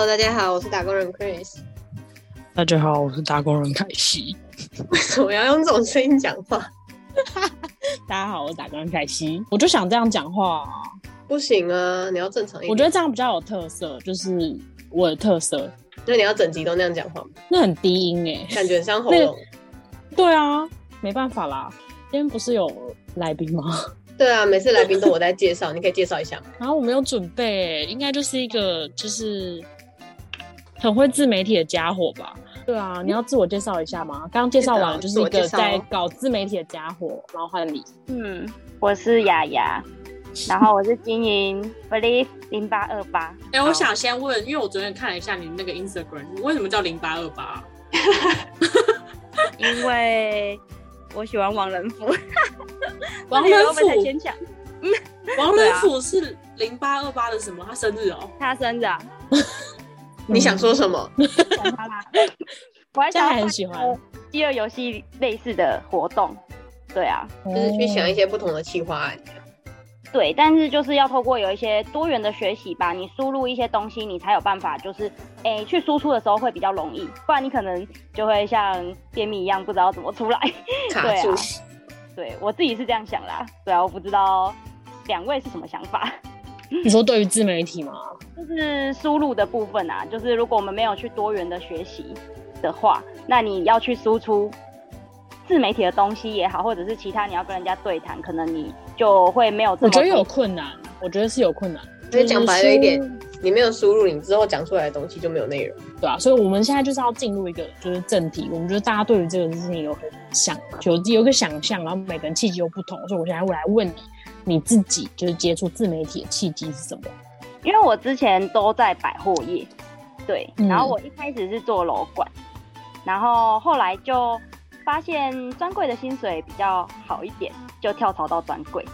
Hello，大家好，我是打工人 Chris。大家好，我是打工人凯西。为什么要用这种声音讲话？大家好，我是打工人凯西。我就想这样讲话、啊，不行啊，你要正常一点。我觉得这样比较有特色，就是我的特色。那你要整集都那样讲话吗？那很低音哎、感觉很像喉咙。对啊，没办法啦。今天不是有来宾吗？对啊，每次来宾都我在介绍，你可以介绍一下吗？然 后我没有准备、应该就是一个就是很会自媒体的家伙吧。对啊，你要自我介绍一下吗？刚刚介绍完了，就是一个在搞自媒体的家伙，然后换你。嗯，我是雅雅，然后我是经营 Believe 零八二八。哎、我想先问，因为我昨天看了一下你那个 Instagram，你为什么叫零八二八？因为我喜欢王仁甫，王仁会不会太甫，牵强？王仁甫是零八二八的什么？他生日哦。他生日啊，你想说什么？想他啦。我还想很喜欢办个饥饿游戏类似的活动，对啊，就是去想一些。些不同的企划案。对，但是就是要透过有一些多元的学习吧，你输入一些东西，你才有办法，就是诶、去输出的时候会比较容易，不然你可能就会像便秘一样不知道怎么出来。卡住 对啊，对我自己是这样想啦，对啊，我不知道两位是什么想法。你说对于自媒体吗？就是输入的部分啊，就是如果我们没有去多元的学习的话，那你要去输出自媒体的东西也好，或者是其他你要跟人家对谈，可能你就会没有这么。我觉得有困难，我觉得是有困难。所以讲白了一点你没有输入，你之后讲出来的东西就没有内容。对啊，所以我们现在就是要进入一个就是正题。我们觉得大家对于这个事情有很想有有一个想象，然后每个人契机又不同，所以我现在会来问你，你自己就是接触自媒体的契机是什么？因为我之前都在百货业，对，嗯然后我一开始是做楼管，然后后来就发现专柜的薪水比较好一点，就跳槽到专柜。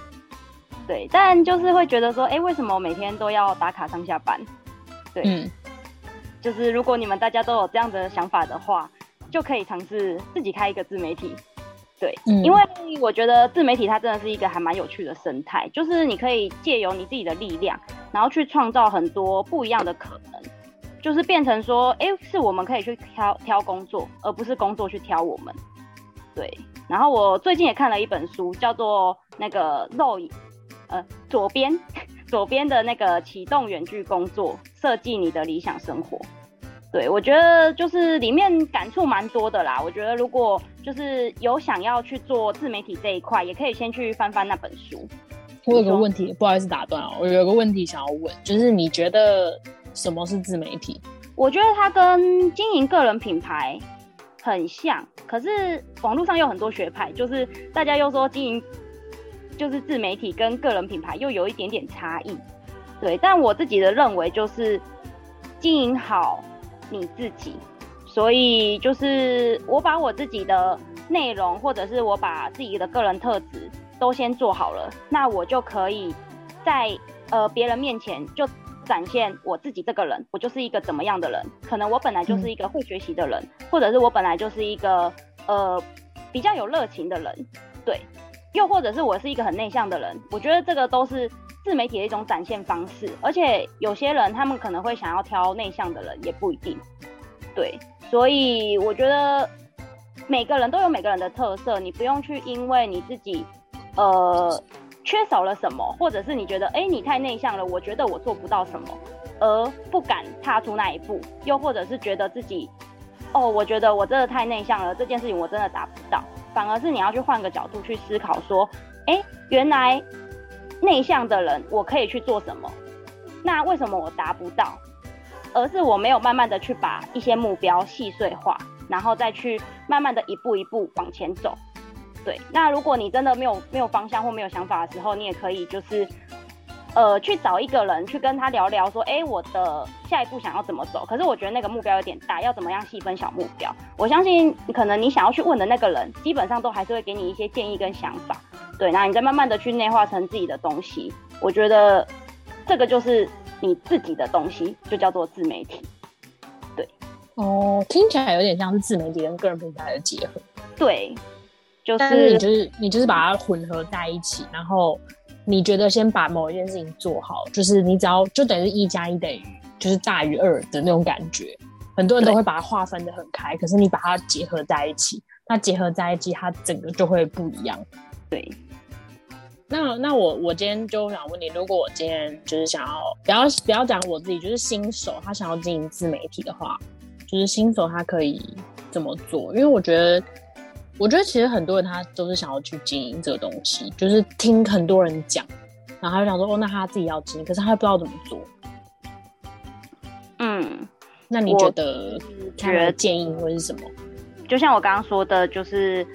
对，但就是会觉得说，哎、为什么我每天都要打卡上下班？对，嗯，就是如果你们大家都有这样的想法的话，就可以尝试自己开一个自媒体。对，嗯因为我觉得自媒体它真的是一个还蛮有趣的生态，就是你可以借由你自己的力量，然后去创造很多不一样的可能，就是变成说，哎、是我们可以去挑挑工作，而不是工作去挑我们。对，然后我最近也看了一本书，叫做那个肉影，呃，左边左边的那个启动远距工作，设计你的理想生活。对，我觉得就是里面感触蛮多的啦。我觉得如果就是有想要去做自媒体这一块，也可以先去翻翻那本书。我有个问题，不好意思打断哦，我有个问题想要问，就是你觉得什么是自媒体？我觉得它跟经营个人品牌很像，可是网络上有很多学派，就是大家又说经营就是自媒体跟个人品牌又有一点点差异。对，但我自己的认为就是经营好你自己，所以就是我把我自己的内容或者是我把自己的个人特质都先做好了，那我就可以在呃别人面前就展现我自己这个人，我就是一个怎么样的人？可能我本来就是一个会学习的人，或者是我本来就是一个呃比较有热情的人，对，又或者是我是一个很内向的人。我觉得这个都是自媒体的一种展现方式，而且有些人他们可能会想要挑内向的人，也不一定。对，所以我觉得每个人都有每个人的特色，你不用去因为你自己呃缺少了什么，或者是你觉得哎、诶你太内向了，我觉得我做不到什么，而不敢踏出那一步，又或者是觉得自己哦，我觉得我真的太内向了，这件事情我真的达不到，反而是你要去换个角度去思考，说，哎，原来内向的人我可以去做什么？那为什么我达不到？而是我没有慢慢的去把一些目标细碎化，然后再去慢慢的一步一步往前走。对，那如果你真的没有没有方向或没有想法的时候，你也可以就是，呃，去找一个人去跟他聊聊，说，哎，我的下一步想要怎么走？可是我觉得那个目标有点大，要怎么样细分小目标？我相信可能你想要去问的那个人，基本上都还是会给你一些建议跟想法。对，那你再慢慢的去内化成自己的东西，我觉得这个就是你自己的东西，就叫做自媒体。对哦，听起来有点像是自媒体跟个人品牌的结合，对，就但是你就是你就是把它混合在一起，然后你觉得先把某一件事情做好，就是你只要就等于一加一等于就是大于二的那种感觉。很多人都会把它划分的很开，可是你把它结合在一起，那结合在一起，它整个就会不一样。对，那那我我今天就想问你，如果我今天就是想要不要不要讲我自己，就是新手他想要经营自媒体的话，就是新手他可以怎么做？因为我觉得，我觉得其实很多人他都是想要去经营这个东西，就是听很多人讲，然后他就想说哦，那他自己要经营，可是他不知道怎么做。嗯，那你觉得他的建议会是什么？就像我刚刚说的，就是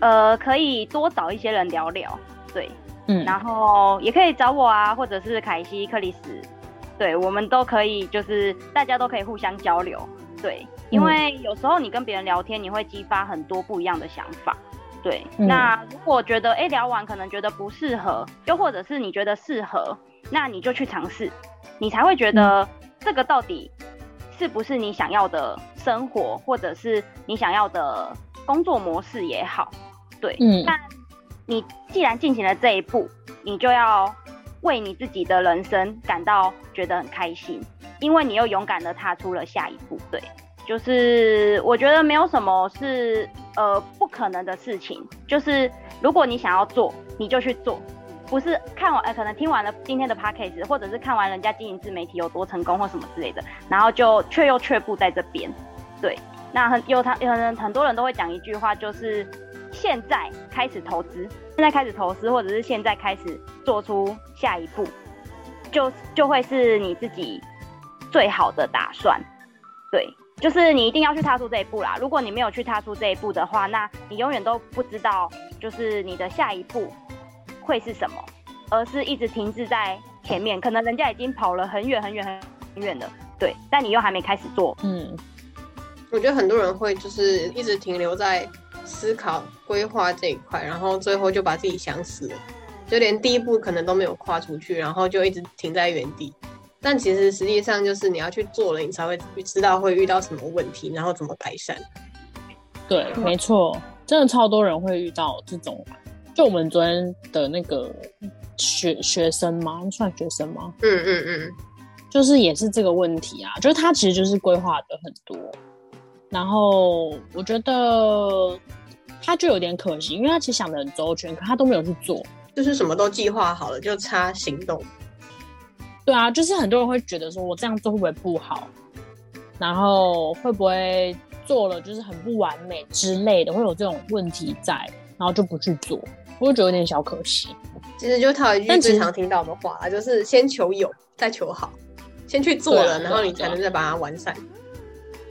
呃，可以多找一些人聊聊，对，嗯，然后也可以找我啊，或者是凯西、克里斯，对我们都可以，就是大家都可以互相交流，对，因嗯。为有时候你跟别人聊天，你会激发很多不一样的想法。对，嗯。那如果觉得哎、诶聊完可能觉得不适合，又或者是你觉得适合，那你就去尝试，你才会觉嗯。得这个到底是不是你想要的生活，或者是你想要的工作模式也好，对，嗯。那你既然进行了这一步，你就要为你自己的人生感到觉得很开心，因为你又勇敢的踏出了下一步。对，就是我觉得没有什么是呃不可能的事情，就是如果你想要做，你就去做。不是看完，呃，可能听完了今天的 podcast，或者是看完人家经营自媒体有多成功或什么之类的，然后就却又却步在这边。对，那很有他，有人很多人都会讲一句话，就是现在开始投资，现在开始投资，或者是现在开始做出下一步，就就会是你自己最好的打算。对，就是你一定要去踏出这一步啦。如果你没有去踏出这一步的话，那你永远都不知道，就是你的下一步会是什么，而是一直停滞在前面，可能人家已经跑了很远很远很远了，对，但你又还没开始做，嗯我觉得很多人会就是一直停留在思考规划这一块，然后最后就把自己想死了，就连第一步可能都没有跨出去，然后就一直停在原地。但其实实际上就是你要去做了，你才会知道会遇到什么问题，然后怎么改善。对，没错，真的超多人会遇到这种。就我们昨天的那个学学生吗？算学生吗？嗯嗯嗯，就是也是这个问题啊，就是他其实就是规划的很多，然后我觉得他就有点可惜，因为他其实想的很周全，可他都没有去做。就是什么都计划好了，就差行动。对啊，就是很多人会觉得说我这样做会不会不好，然后会不会做了就是很不完美之类的，会有这种问题在，然后就不去做，我就觉得有点小可惜。其实就套一句最常听到的话啦，就是先求有，再求好，先去做了，啊然后你才能再把它完善。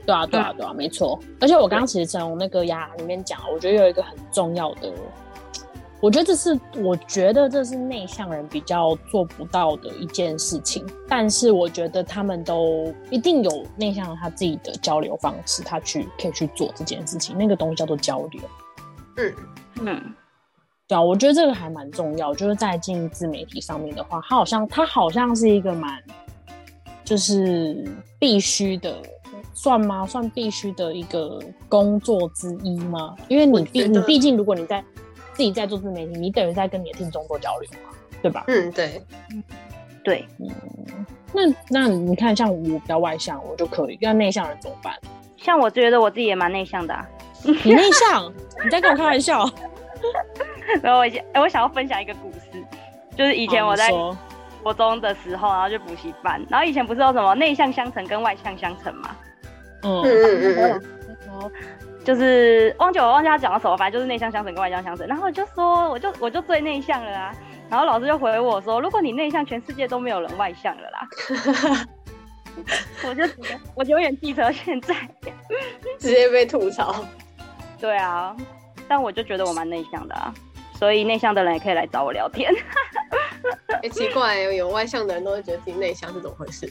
对啊，对啊，对啊，没错。而且我刚刚其实从那个牙里面讲，我觉得有一个很重要的，我觉得这是我觉得这是内向人比较做不到的一件事情。但是我觉得他们都一定有内向人他自己的交流方式，他去可以去做这件事情。那个东西叫做交流。嗯，嗯，对啊，我觉得这个还蛮重要。就是在经营自媒体上面的话，它好像它好像是一个蛮就是必须的，算吗？算必须的一个工作之一吗？因为你毕你毕竟如果你在自己在做自媒体，你等于在跟你的听众做交流嘛，对吧？嗯，对，对，那那你看，像我比较外向，我就可以；那内向人怎么办？像我觉得我自己也蛮内向的、啊，你内向，你在跟我开玩笑？然后我想、哎我想要分享一个故事，就是以前我在国中的时候，然后去补习班，然后以前不是有什么内向相乘跟外向相乘嘛，嗯就是忘记我忘记他讲到什么，反正就是内向相乘跟外向相乘。然后我就说，我就我就最内向了啊。然后老师就回我说，如果你内向，全世界都没有人外向了啦。我就觉得我永远记得现在。直接被吐槽。对啊，但我就觉得我蛮内向的啊，所以内向的人也可以来找我聊天。哎、奇怪，有外向的人都会觉得自己内向是怎么回事？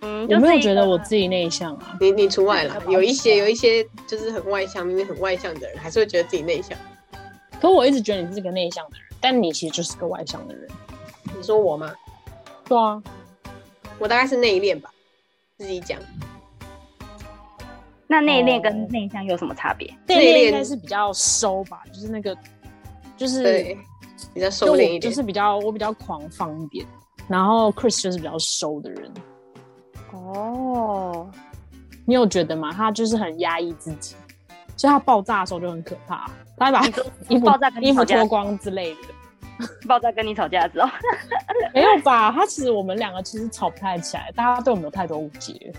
嗯，我没有觉得我自己内向啊。你你除外了有一些有一些就是很外向，明明很外向的人，还是会觉得自己内向。可我一直觉得你是个内向的人，但你其实就是个外向的人。你说我吗？对啊，我大概是内敛吧，自己讲。那内敛哦跟内向有什么差别？内敛应该是比较收吧，就是那个，就是，比较收敛一点。就是比较我比较狂放一点，然后 Chris 就是比较收的人。哦，你有觉得吗？他就是很压抑自己，所以他爆炸的时候就很可怕，他会把衣服爆炸跟你衣服脱光之类的。爆炸跟你吵架的时候，没有吧？他其实我们两个其实吵不太起来，大家对我们有太多误解。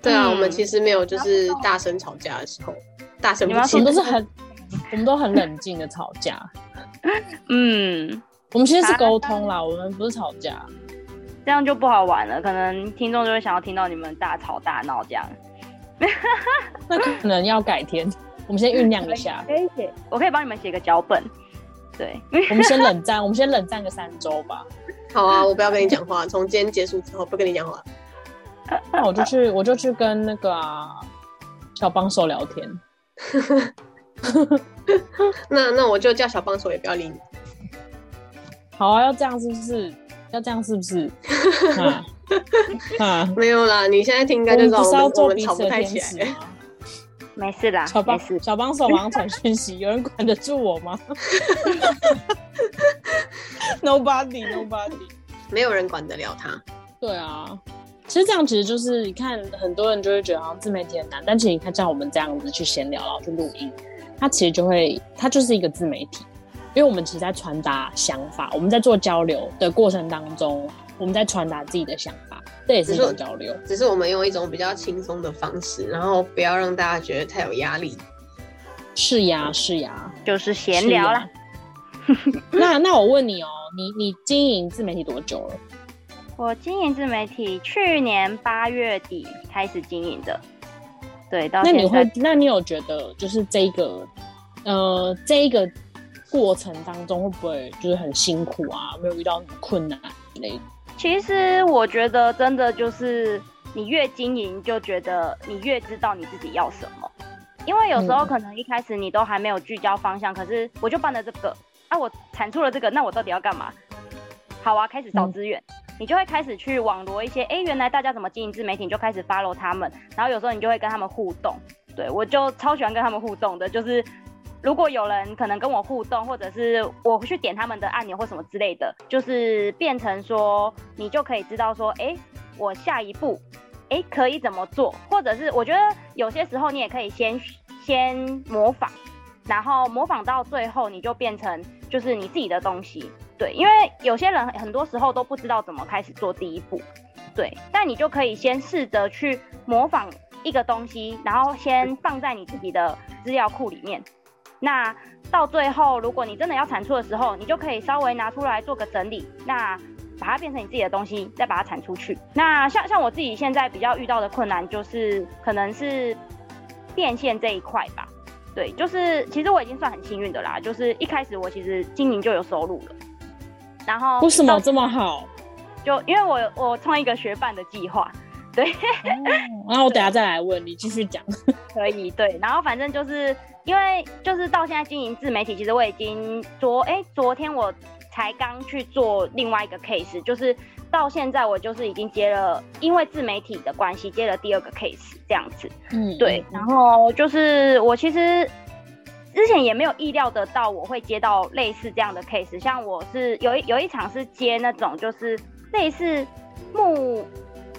对啊，嗯我们其实没有就是大声吵架的时候，大声我们都是很，我们都很冷静的吵架。嗯，我们其实是沟通啦，我们不是吵架。这样就不好玩了，可能听众就会想要听到你们大吵大闹这样。那可能要改天，我们先酝酿一下，可以写，我可以帮你们写个脚本。对，我们先冷战，我们先冷战个三周吧。好啊，我不要跟你讲话，从今天结束之后不跟你讲话。那我就去，我就去跟那个、啊、小帮手聊天。那那我就叫小帮手也不要理你。好啊，要这样是不是？要这样是不是？啊啊！没有啦，你现在听应我该就知道我们我们做彼此的吵不太起来。天使吗？没事啦，小帮手马上传讯息，有人管得住我吗？Nobody, nobody。没有人管得了他。对啊，其实这样其实就是你看，很多人就会觉得好像自媒体很难，但其实你看像我们这样子去闲聊，然后去录音，它其实就会，它就是一个自媒体，因为我们其实在传达想法，我们在做交流的过程当中，我们在传达自己的想法，这也是一种交流。只是我们用一种比较轻松的方式，然后不要让大家觉得太有压力。是呀，是呀，就是闲聊啦。那那我问你哦，你你经营自媒体多久了？我经营自媒体，去年八月底开始经营的，对，到那你会，那你有觉得就是这一个，呃，这一个过程当中会不会就是很辛苦啊？没有遇到什么困难之类的？其实我觉得真的就是你越经营，就觉得你越知道你自己要什么。因为有时候嗯可能一开始你都还没有聚焦方向，可是我就办了这个，啊，我产出了这个，那我到底要干嘛？好啊，开始找嗯资源，你就会开始去网罗一些，哎，原来大家怎么经营自媒体，你就开始 follow 他们，然后有时候你就会跟他们互动。对我就超喜欢跟他们互动的，就是如果有人可能跟我互动，或者是我去点他们的按钮或什么之类的，就是变成说你就可以知道说，哎，我下一步，哎，可以怎么做，或者是我觉得有些时候你也可以先先模仿，然后模仿到最后你就变成就是你自己的东西，对，因为有些人很多时候都不知道怎么开始做第一步，对，但你就可以先试着去模仿一个东西，然后先放在你自己的资料库里面。那到最后，如果你真的要产出的时候，你就可以稍微拿出来做个整理，那把它变成你自己的东西，再把它产出去。那像像我自己现在比较遇到的困难，就是可能是变现这一块吧。对，就是其实我已经算很幸运的啦，就是一开始我其实经营就有收入了，然后到为什么这么好？就因为我我创一个学伴的计划，对，然后我等下再来问你，继续讲。可以，对，然后反正就是因为就是到现在经营自媒体，其实我已经昨哎、昨天我才刚去做另外一个 case，就是到现在我就是已经接了，因为自媒体的关系接了第二个 case 这样子，嗯，对，然后就是我其实之前也没有意料得到我会接到类似这样的 case，像我是有一有一场是接那种就是类似募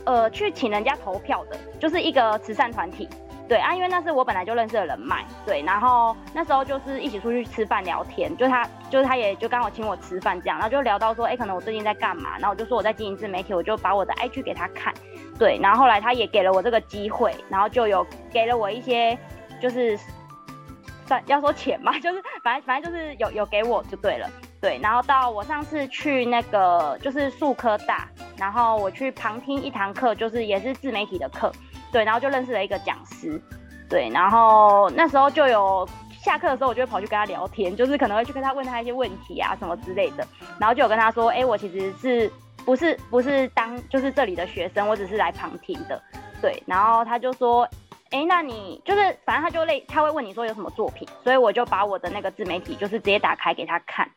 呃去请人家投票的，就是一个慈善团体。对啊，因为那是我本来就认识的人脉，对，然后那时候就是一起出去吃饭聊天，就他就是他也就刚好请我吃饭这样，然后就聊到说，哎，可能我最近在干嘛，然后我就说我在经营自媒体，我就把我的 IG 给他看，对，然后后来他也给了我这个机会，然后就有给了我一些就是算要说钱嘛，就是反正反正就是有有给我就对了，对，然后到我上次去那个就是树科大，然后我去旁听一堂课，就是也是自媒体的课，对，然后就认识了一个讲师，对，然后那时候就有下课的时候，我就会跑去跟他聊天，就是可能会去跟他问他一些问题啊什么之类的，然后就有跟他说，哎，我其实是不是不是当就是这里的学生，我只是来旁听的，对，然后他就说。哎，那你就是反正他就类他会问你说有什么作品，所以我就把我的那个自媒体就是直接打开给他看，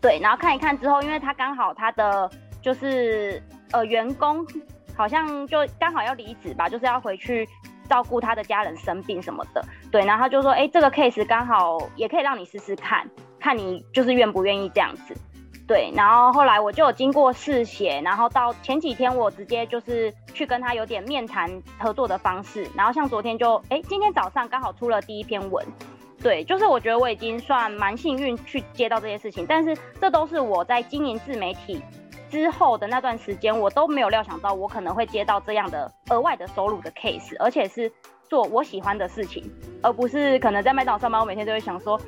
对，然后看一看之后，因为他刚好他的就是呃员工好像就刚好要离职吧，就是要回去照顾他的家人生病什么的，对，然后他就说，哎，这个 case 刚好也可以让你试试看，看你就是愿不愿意这样子。对，然后后来我就有经过试写，然后到前几天我直接就是去跟他有点面谈合作的方式，然后像昨天就哎，今天早上刚好出了第一篇文，对，就是我觉得我已经算蛮幸运去接到这些事情，但是这都是我在经营自媒体之后的那段时间，我都没有料想到我可能会接到这样的额外的收入的 case，而且是做我喜欢的事情，而不是可能在麦当劳上班，我每天都会想说，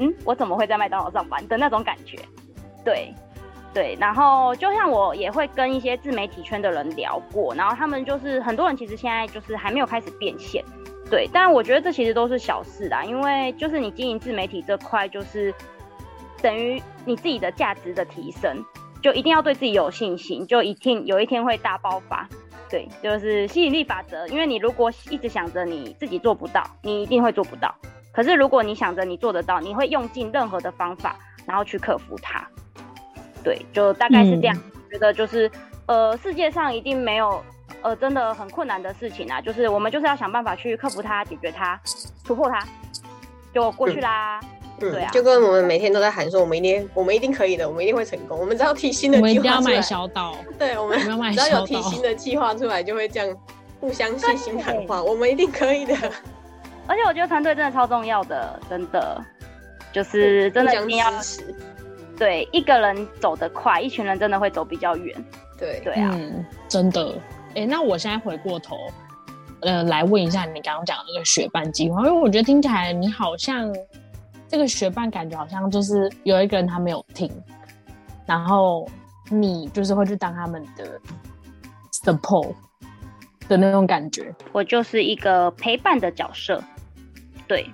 嗯，我怎么会在麦当劳上班的那种感觉。对，对，然后就像我也会跟一些自媒体圈的人聊过，然后他们就是很多人其实现在就是还没有开始变现，对，但我觉得这其实都是小事啦，因为就是你经营自媒体这块，就是等于你自己的价值的提升，就一定要对自己有信心，就一定有一天会大爆发，对，就是吸引力法则，因为你如果一直想着你自己做不到，你一定会做不到，可是如果你想着你做得到，你会用尽任何的方法，然后去克服它。对，就大概是这样。觉得就是，呃，世界上一定没有，呃，真的很困难的事情啊。就是我们就是要想办法去克服它、解决它、突破它，就过去啦。对啊，就跟我们每天都在喊说，我们一定，我们一定可以的，我们一定会成功。我们只要提新的计划出来，我们一定要买小岛。对，我们只要有提新的计划出来，就会这样互相信心喊话，我们一定可以的。而且我觉得团队真的超重要的，真的就是真的一定要。对，一个人走得快，一群人真的会走比较远。对对啊，真的。哎，那我现在回过头，呃，来问一下你刚刚讲的那个学伴计划，因为我觉得听起来你好像这个学伴感觉好像就是有一个人他没有听，然后你就是会去当他们的 support 的那种感觉。我就是一个陪伴的角色，对。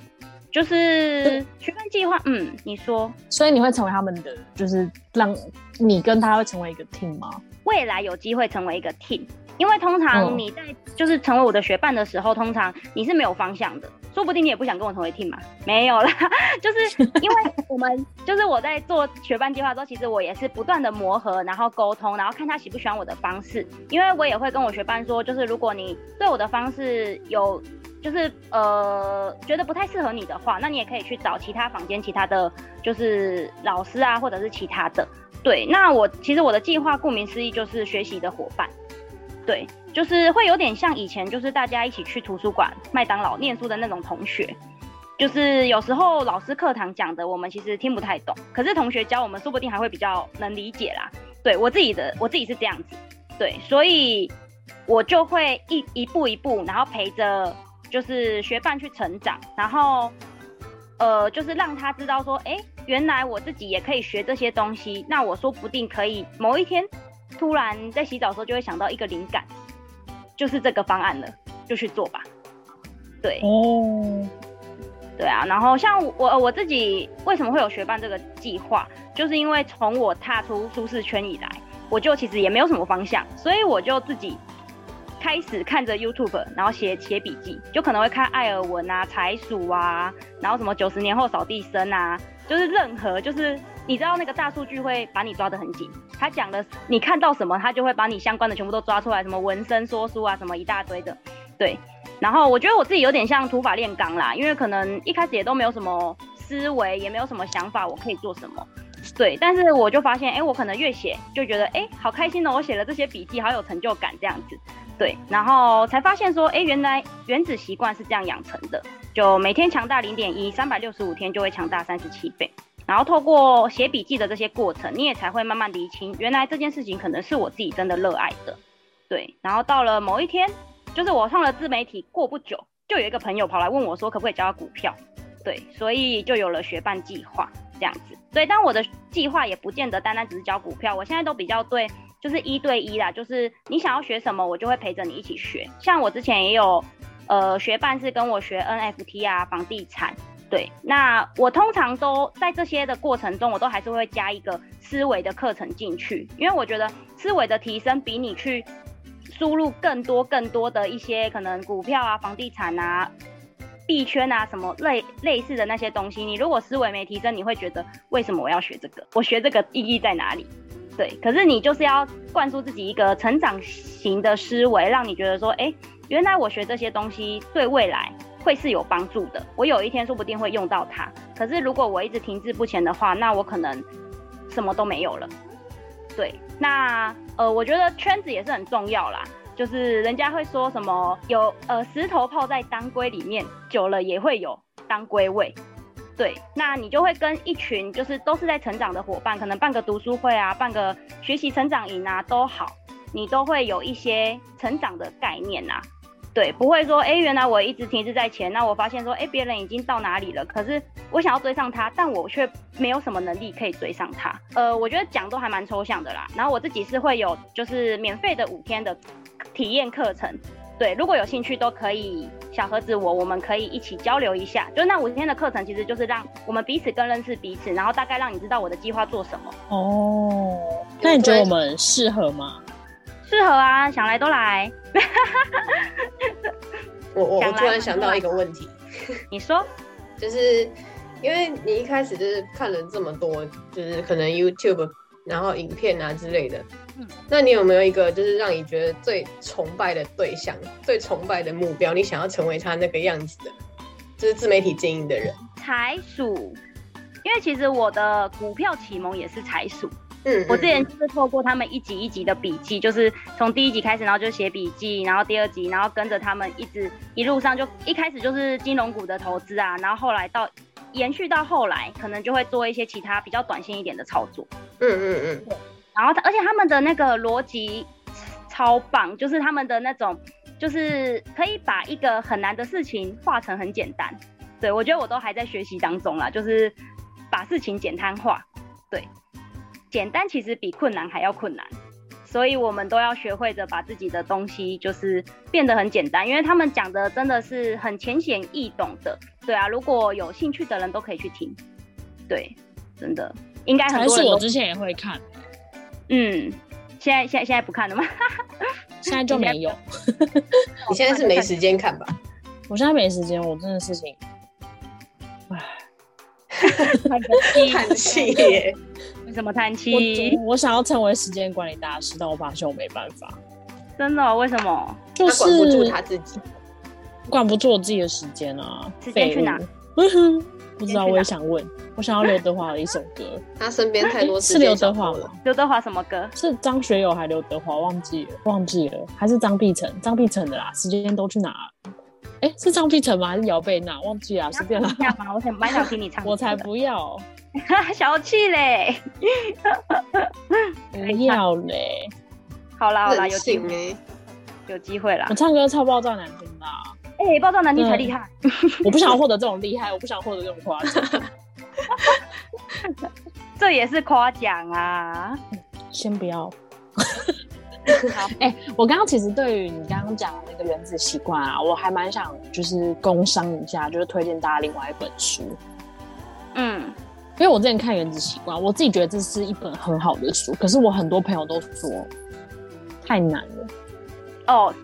就是学伴计划，嗯，你说，所以你会成为他们的，就是让你跟他会成为一个 team 吗？未来有机会成为一个 team，因为通常你在就是成为我的学伴的时候，通常你是没有方向的，说不定你也不想跟我成为 team 嘛？没有啦，就是因为我们就是我在做学伴计划的时候，其实我也是不断的磨合，然后沟通，然后看他喜不喜欢我的方式，因为我也会跟我学伴说，就是如果你对我的方式有。就是呃，觉得不太适合你的话，那你也可以去找其他房间、其他的就是老师啊，或者是其他的。对，那我其实我的计划顾名思义就是学习的伙伴。对，就是会有点像以前就是大家一起去图书馆、麦当劳念书的那种同学。就是有时候老师课堂讲的我们其实听不太懂，可是同学教我们说不定还会比较能理解啦。对我自己的我自己是这样子，对，所以我就会一一步一步，然后陪着。就是学伴去成长，然后，呃，就是让他知道说，哎，原来我自己也可以学这些东西。那我说不定可以某一天，突然在洗澡的时候就会想到一个灵感，就是这个方案了，就去做吧。对，哦，对啊。然后像我我自己为什么会有学伴这个计划，就是因为从我踏出舒适圈以来，我就其实也没有什么方向，所以我就自己。开始看着 YouTube，然后写写笔记，就可能会看艾尔文啊、财鼠啊，然后什么九十年后扫地僧啊，就是任何就是你知道那个大数据会把你抓得很紧，他讲的你看到什么，他就会把你相关的全部都抓出来，什么纹身说书啊，什么一大堆的，对。然后我觉得我自己有点像土法炼钢啦，因为可能一开始也都没有什么思维，也没有什么想法，我可以做什么，对。但是我就发现，哎，我可能越写就觉得，哎，好开心哦，我写了这些笔记，好有成就感这样子。对，然后才发现说，哎，原来原子习惯是这样养成的，就每天强大零点一，三百六十五天就会强大三十七倍。然后透过写笔记的这些过程，你也才会慢慢理清，原来这件事情可能是我自己真的热爱的。对，然后到了某一天，就是我上了自媒体过不久，就有一个朋友跑来问我说，可不可以教他股票？对，所以就有了学伴计划这样子。对，但我的计划也不见得单单只是教股票，我现在都比较对。就是一对一啦，就是你想要学什么，我就会陪着你一起学。像我之前也有，呃，学伴是跟我学 NFT 啊，房地产。对，那我通常都在这些的过程中，我都还是会加一个思维的课程进去，因为我觉得思维的提升比你去输入更多更多的一些可能股票啊、房地产啊、币圈啊什么类类似的那些东西，你如果思维没提升，你会觉得为什么我要学这个？我学这个意义在哪里？对，可是你就是要灌输自己一个成长型的思维，让你觉得说，哎，原来我学这些东西对未来会是有帮助的。我有一天说不定会用到它。可是如果我一直停滞不前的话，那我可能什么都没有了。对，那呃，我觉得圈子也是很重要啦。就是人家会说什么有呃石头泡在当归里面，久了也会有当归味。对，那你就会跟一群就是都是在成长的伙伴，可能办个读书会啊，办个学习成长营啊都好，你都会有一些成长的概念呐。对，不会说，哎，原来我一直停滞在前，那我发现说，哎，别人已经到哪里了，可是我想要追上他，但我却没有什么能力可以追上他。呃，我觉得讲都还蛮抽象的啦。然后我自己是会有就是免费的五天的体验课程，对，如果有兴趣都可以小盒子我，我们可以一起交流一下。就那五天的课程，其实就是让我们彼此更认识彼此，然后大概让你知道我的计划做什么。哦，那你觉得我们适合吗？适合啊，想来都来。我我我突然想到一个问题，你说，就是因为你一开始就是看了这么多，就是可能 YouTube 然后影片啊之类的，嗯那你有没有一个就是让你觉得最崇拜的对象、最崇拜的目标，你想要成为他那个样子的，就是自媒体经营的人？财鼠，因为其实我的股票启蒙也是财鼠。嗯，我之前嗯就是透过他们一集一集的笔记，就是从第一集开始，然后就写笔记，然后第二集，然后跟着他们一直一路上就一开始就是金融股的投资啊，然后后来到延续到后来，可能就会做一些其他比较短线一点的操作。嗯嗯嗯，然后他而且他们的那个逻辑超棒，就是他们的那种，就是可以把一个很难的事情化成很简单。对我觉得我都还在学习当中啦，就是把事情简单化。对，简单其实比困难还要困难，所以我们都要学会着把自己的东西就是变得很简单，因为他们讲的真的是很浅显易懂的。对啊，如果有兴趣的人都可以去听。对，真的应该很还多人我之前也会看，嗯，现在现在现在不看了吗？现在就没有。你现在是没时间看吧？我现在没时间，我真的事情，唉，叹气耶！为什么叹气？我我想要成为时间管理大师，但我发现我没办法，真的哦、为什么？就是管不住是他自己。管不住我自己的时间啊。时间去哪不知道，我也想问。我想要刘德华的一首歌，他身边太多是刘时间小偷了德华吗。？刘德华什么歌？是张学友还刘德华？忘记了，忘记了，还是张碧晨？张碧晨的啦。时间都去哪了？哎、是张碧晨吗？还是姚贝娜？忘记了，随便啦？我想蛮想听你唱。我才不要，小气嘞！不要嘞！好啦好啦，有机会有机会啦我。唱歌超爆炸难听的啊、哎、爆炸难听才厉害。我不想要获得这种厉害，我不想获得这种 夸奖。这也是夸奖啊。先不要。好，哎、我刚刚其实对于你刚刚讲的那个原子习惯啊，我还蛮想就是工商一下，就是推荐大家另外一本书，为我之前看《原子习惯》，我自己觉得这是一本很好的书，可是我很多朋友都说太难了。哦，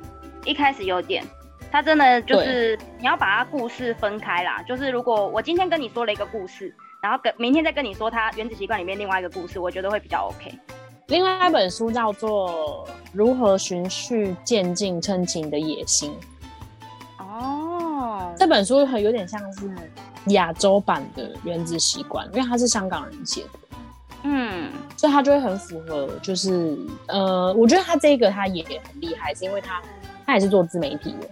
一开始有点，他真的就是你要把它故事分开啦。就是如果我今天跟你说了一个故事，然后跟明天再跟你说他《原子习惯》里面另外一个故事，我觉得会比较 OK。另外一本书叫做《如何循序渐进撑起你的野心》，哦，这本书很有点像是亚洲版的《原子习惯》，因为他是香港人写的。嗯。所以他就会很符合，就是呃，我觉得他这个他也很厉害，是因为他他也是做自媒体的，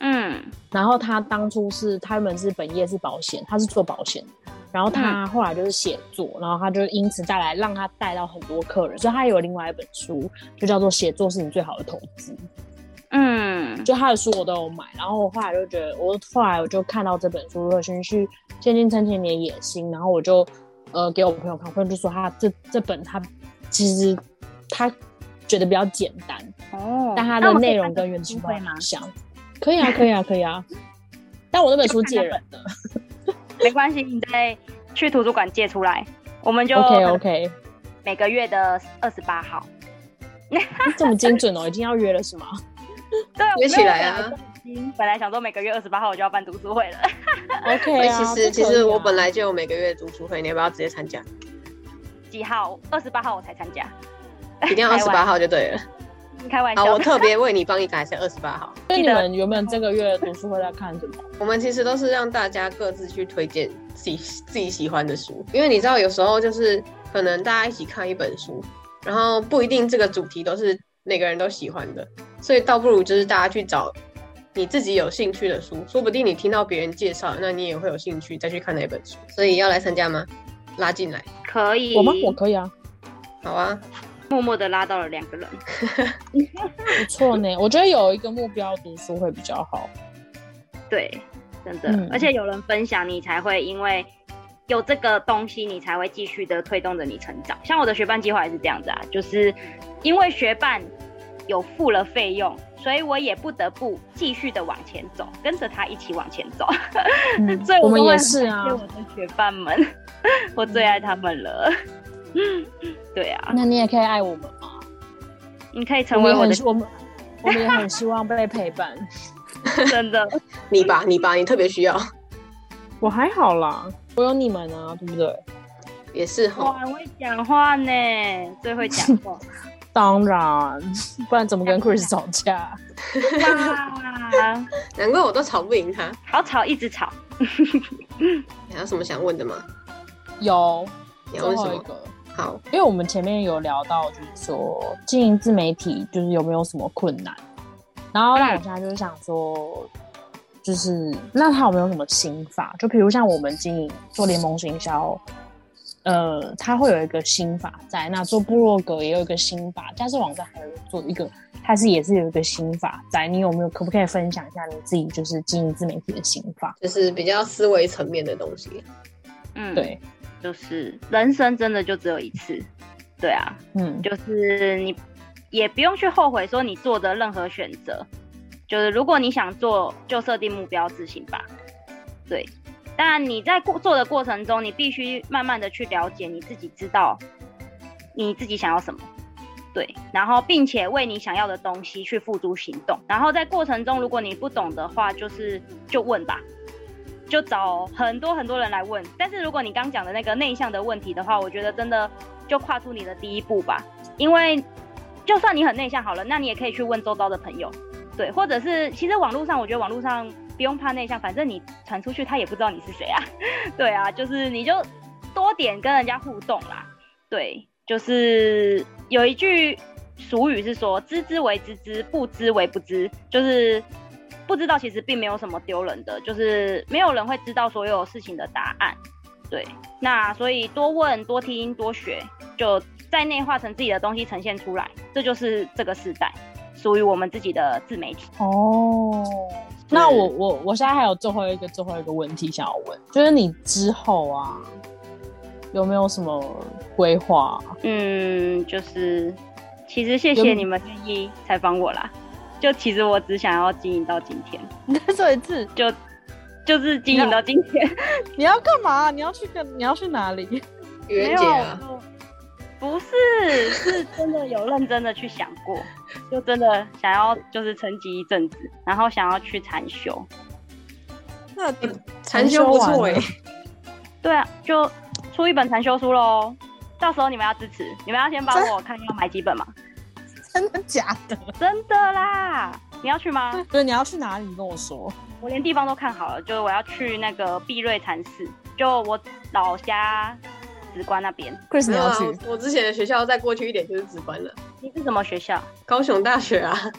嗯。然后他当初是他们是本业是保险，他是做保险，然后他后来就是写作，然后他就因此带来让他带到很多客人，所以他有另外一本书就叫做《写作是你最好的投资》，嗯就他的书我都有买，然后我后来就觉得，我后来我就看到这本书《如何循序渐进撑起你的野心》，然后我就呃给我朋友看，我朋友就说他这这本他其实他觉得比较简单，哦，但它那我们可以的内容跟原子习读书会吗？像。可以啊，可以啊，可以啊。但我那本书借人的 没关系，你再去图书馆借出来，我们就，OK OK，每个月的二十八号。这么精准哦，已经要约了是吗？对，约起来啊！本来想说每个月二十八号我就要办读书会了，OK 啊，其实其实我本来就有每个月读书会，你要不要直接参加？几号？二十八号我才参加，一定要 二十八号就对了。好，开玩笑。我特别为你帮你改成二十八号。所以你们原本这个月的读书会在看什么？我们其实都是让大家各自去推荐自己自己喜欢的书，因为你知道有时候就是可能大家一起看一本书，然后不一定这个主题都是每个人都喜欢的，所以倒不如就是大家去找你自己有兴趣的书，说不定你听到别人介绍，那你也会有兴趣再去看那本书。所以要来参加吗？拉进来，可以。我吗？我可以啊，好啊，默默的拉到了两个人，不错呢。我觉得有一个目标读书会比较好。对，真的，嗯而且有人分享，你才会因为有这个东西，你才会继续的推动着你成长。像我的学伴计划也是这样子啊，就是因为学伴有付了费用，所以我也不得不继续的往前走，跟着他一起往前走。嗯所以我们也是啊我的学伴们，我最爱他们了。对啊，那你也可以爱我们吗？你可以成为我的我们我们也很希望被陪伴。真的。你吧，你吧，你特别需要，我还好啦，我有你们啊，对不对？也是哈。哇，很会讲话呢，最会讲话。当然，不然怎么跟 Chris 吵架？哇，难怪我都吵不赢他。好吵，一直吵。你 还有什么想问的吗？有你要问什么？最后一个，好，因为我们前面有聊到，就是说经营自媒体就是有没有什么困难，然后让我现在就是想说，就是那他有没有什么心法？就比如像我们经营做联盟行销，呃，他会有一个心法在；那做部落格也有一个心法，加上网站还有做一个，它是也是有一个心法在。你有没有可不可以分享一下你自己就是经营自媒体的心法？就是比较思维层面的东西。嗯，，对，就是人生真的就只有一次。对啊，嗯，就是你也不用去后悔说你做的任何选择。就是如果你想做，就设定目标执行吧。对，但你在过做的过程中，你必须慢慢的去了解你自己，知道你自己想要什么。对，然后并且为你想要的东西去付诸行动。然后在过程中，如果你不懂的话，就是就问吧，就找很多很多人来问。但是如果你刚讲的那个内向的问题的话，我觉得真的就跨出你的第一步吧。因为就算你很内向好了，那你也可以去问周遭的朋友，对，或者是其实网络上，我觉得网络上不用怕内向，反正你传出去他也不知道你是谁啊，对啊，就是你就多点跟人家互动啦，对，就是有一句俗语是说“知之为知之，不知为不知”，就是不知道其实并没有什么丢人的，就是没有人会知道所有事情的答案。对，那所以多问、多听、多学，就在内化成自己的东西呈现出来，这就是这个时代属于我们自己的自媒体。哦，那我我我现在还有最后一个最后一个问题想要问，就是你之后啊有没有什么规划？嗯，就是其实谢有谢你们愿意采访我啦。就其实我只想要经营到今天，你再说一次，就就是经营到今天。你要干嘛？你要去跟你要去哪里？愚人没有节啊，我不是，是真的有认真的去想过，就真的想要就是沉寂一阵子，然后想要去禅修。那禅修不错哎、对啊，就出一本禅修书喽。到时候你们要支持，你们要先帮我看要买几本嘛？真的假的？真的啦，你要去吗？对，你要去哪里？你跟我说。我连地方都看好了，就是我要去那个碧瑞禅寺，就我老家直观那边。Chris，我之前的学校再过去一点就是直观了，你是什么学校？高雄大学啊。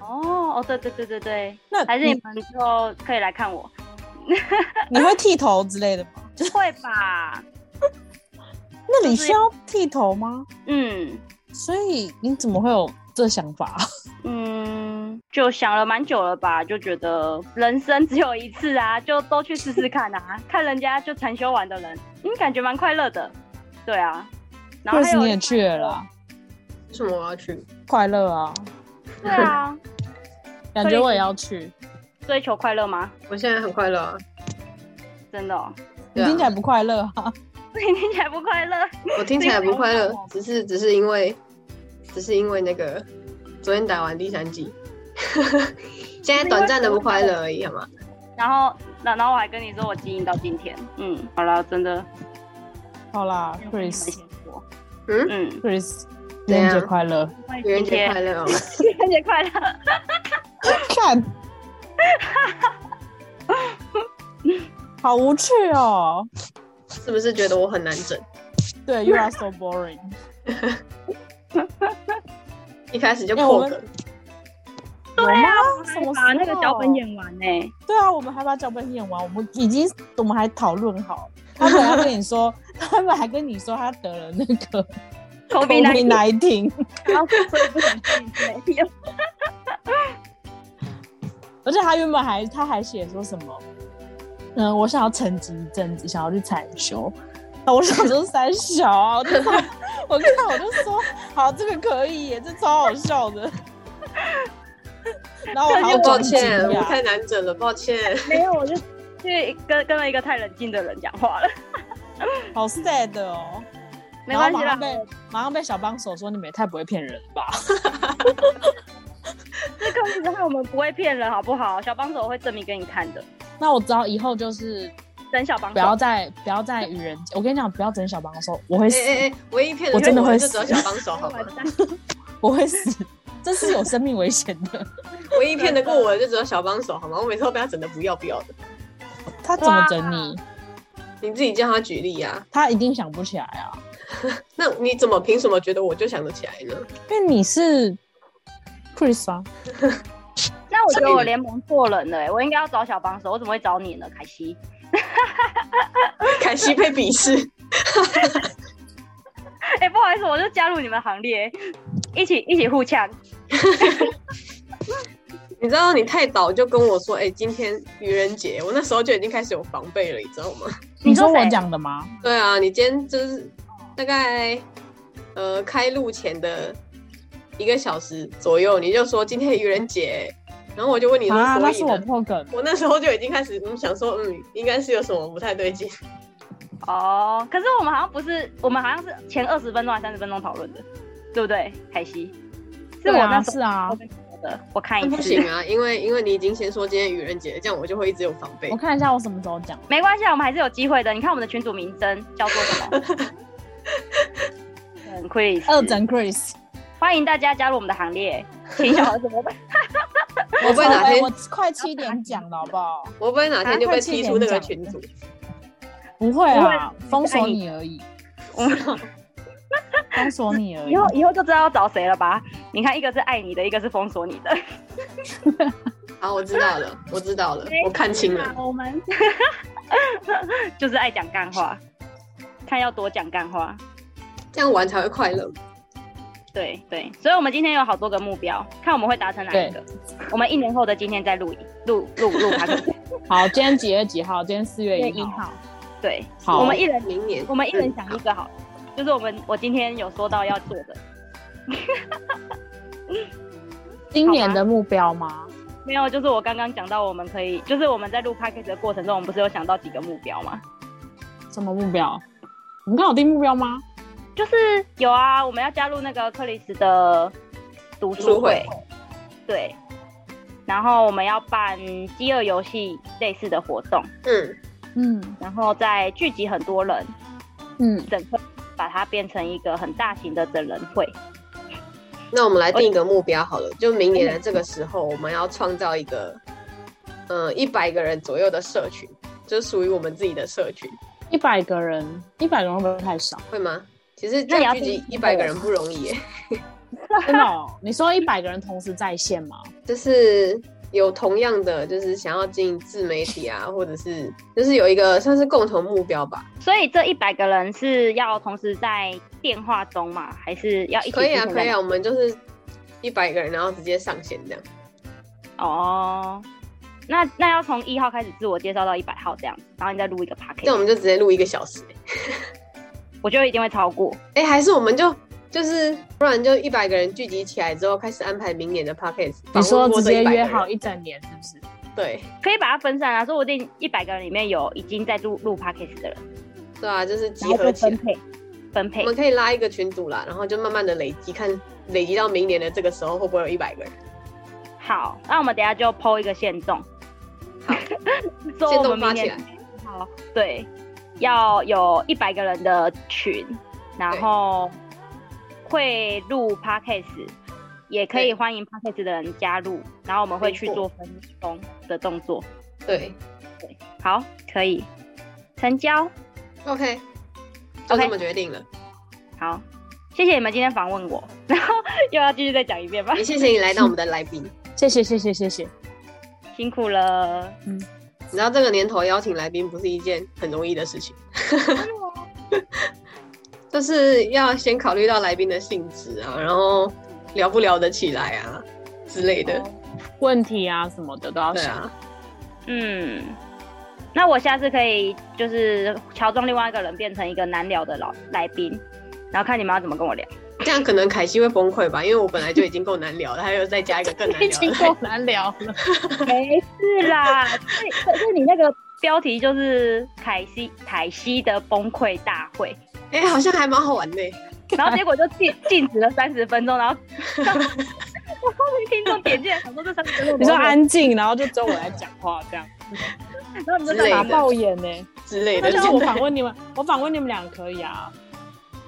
哦哦，对对对对对，那还是你们之后可以来看我，你会剃头之类的吗？会吧？那你需要剃头吗？嗯所以你怎么会有这想法？嗯，就想了蛮久了吧，就觉得人生只有一次啊，就都去试试看啊，看人家就禅修完的人，嗯，感觉蛮快乐的，对啊。然后你也去了啦，为什么我要去？快乐啊！对啊，感觉我也要去。追求快乐吗？我现在很快乐啊。真的、哦，你听起来不快乐啊？你听起来不快乐。我听起来不快乐，只是只是因为，只是因为那个昨天打完第三季，现在短暂的不快乐而已，好吗？然后，然然后我还跟你说我经营到今天，嗯，好了，真的好啦没，Chris，Chris，先说，嗯，嗯，愚人节快乐！愚人节快乐哦！愚人节快乐。看，好无趣哦。是不是觉得我很难整？对，You are so boring。一开始就破梗，对啊，什还么把那个脚本演？完呢、对啊，我们还把脚本演完，我们已经我们还讨论好。他本来跟你说，他们还跟你说他得了那个 COVID COVID 19 nineteen，然后所以不想去自媒体了。而且他原本还他还写说什么，嗯，我想要沉寂一阵子，想要去禅修。那我想说三小啊，我就说我看我就说好，这个可以耶，这超好笑的。然后我还好要抱歉，我讶太难整了，抱歉。没有，我就去跟跟了一个太冷静的人讲话了。好 sad 哦。没关系啦马上，被马上被小帮手说你们也太不会骗人了吧？这个只是害我们不会骗人，好不好？小帮手会证明给你看的。那我知道以后就是等小帮手，不要再不要再愚人节，我跟你讲，不要整小帮手，我会死，哎哎哎，唯一骗我真的会就只有死小帮手，好吗。我会死，这是有生命危险的。唯一骗得过我的就只有小帮手，好吗？我每次都被他整的不要不要的。他怎么整你？你自己叫他举例啊，他一定想不起来啊，那你怎么凭什么觉得我就想得起来呢？因为你是 Chris 啊，那我觉得我联盟错人了、欸，我应该要找小帮手，我怎么会找你呢？凯西，凯西被鄙视，哎、不好意思，我就加入你们行列，一起一起互呛。你知道你太早就跟我说，哎、今天愚人节，我那时候就已经开始有防备了，你知道吗？你说我谁讲的吗？对啊，你今天就是大概呃开录前的一个小时左右，你就说今天愚人节，然后我就问你说，啊，那是我？破梗。我那时候就已经开始嗯想说，嗯，应该是有什么不太对劲。哦，可是我们好像不是，我们好像是前二十分钟还三十分钟讨论的，对不对？凯西，是啊，我那是啊我，跟你说的，我看一下不，行啊，因为因为你已经先说今天愚人节，这样我就会一直有防备我。看一下我什么时候讲。没关系啊，我们还是有机会的。你看我们的群主名称叫做什么？嗯，Chris，二整 Chris，欢迎大家加入我们的行列，请小孩怎么办？我会不会哪天我快七点讲了，好不好？我会不会哪天就被踢出那个群组？不会啊，封锁你而已，封锁你而已以。后以后就知道要找谁了吧？你看，一个是爱你的，一个是封锁你的。好，我知道了，我知道了，我看清了。我们就是爱讲干话，看要多讲干话。这样玩才会快乐。对对，所以我们今天有好多个目标，看我们会达成哪一个。我们一年后的今天再录录录录它。好，今天几月几号？今天四月月一号。对，好我们一人明年我们一人想一个好了，就是我们我今天有说到要做的，今年的目标吗？没有，就是我刚刚讲到我们可以，就是我们在录 podcast 的过程中，我们不是有想到几个目标吗？什么目标？我们刚有定目标吗？就是有啊，我们要加入那个克里斯的读书会读书会，对，然后我们要办饥饿游戏类似的活动，嗯，嗯然后再聚集很多人，嗯，整个把它变成一个很大型的整人会。那我们来定一个目标好了，就明年的这个时候，我们要创造一个，呃，一百个人左右的社群，就属于我们自己的社群，一百个人，一百个人会不会太少？会吗？其实聚集一百个人不容易耶，真的哦？你说一百个人同时在线吗？就是有同样的，就是想要进自媒体啊，或者是就是有一个算是共同目标吧。所以这一百个人是要同时在电话中吗？还是要一起可以啊，可以啊，我们就是一百个人，然后直接上线这样。哦，那那要从一号开始自我介绍到一百号这样，然后你再录一个 p a c 这 k 那我们就直接录一个小时。我就一定会超过。哎、还是我们就就是，不然就一百个人聚集起来之后，开始安排明年的 podcast。你说直接约100个人？好一整年是不是？对可以把它分散啊，说不定一百个人里面有已经在录录 podcast 的人，对啊，就是集合起来分。配分配我。们可以拉一个群组啦，然后就慢慢的累积，看累积到明年的这个时候会不会有一百个人。好，那我们等下就剖一个限动，好，说限我们明动发起来。好，对，要有一百个人的群，然后会录 podcast，也可以对欢迎 podcast 的人加入，然后我们会去做分工的动作。对好，可以成交。，OK，就 OK 这么决定了。好，谢谢你们今天访问我，然后又要继续再讲一遍吧也，谢谢你来到我们的来宾。谢谢谢谢谢谢。辛苦了。你知道这个年头邀请来宾不是一件很容易的事情，就是要先考虑到来宾的性质啊，然后聊不聊得起来啊之类的。问题啊什么的都要想。啊，嗯，那我下次可以就是乔装另外一个人变成一个难聊的老来宾，然后看你们要怎么跟我聊。这样可能凯西会崩溃吧，因为我本来就已经够难聊了，还有再加一个更难已聊的。经够难聊了。没事啦，所以可是你那个标题就是凯西凯西的崩溃大会，哎、好像还蛮好玩的。然后结果就禁禁止了三十分钟，然后我后后面听众点进来，想说这三十分钟你说安静，然后就只有我来讲话这样，然后你们就之类的打爆眼呢、之类的，那像我访问你们，我访问你们俩可以啊。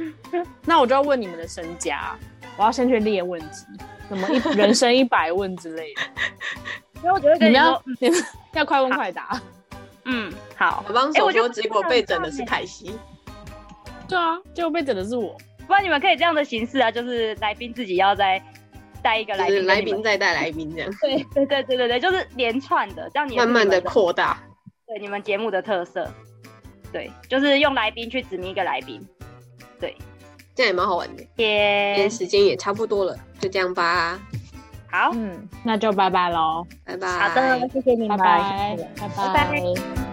那我就要问你们的身家，我要先去列问题，什么一人生一百问之类的。所以我觉得你们要你们 要快问快答。嗯，好，我帮手说，结果被整的是凯西。对啊，结果被整的是我。不然你们可以这样的形式啊，就是来宾自己要再带一个来就是来宾再带来宾这样，对对对对对对，就是连串的，这样你慢慢的扩大。对你们节目的特色，对，就是用来宾去指明一个来宾，对，这样也蛮好玩的。今天时间也差不多了，就这样吧，好，嗯，那就拜拜喽，拜拜。好的，谢谢你拜们，拜，拜拜。拜拜。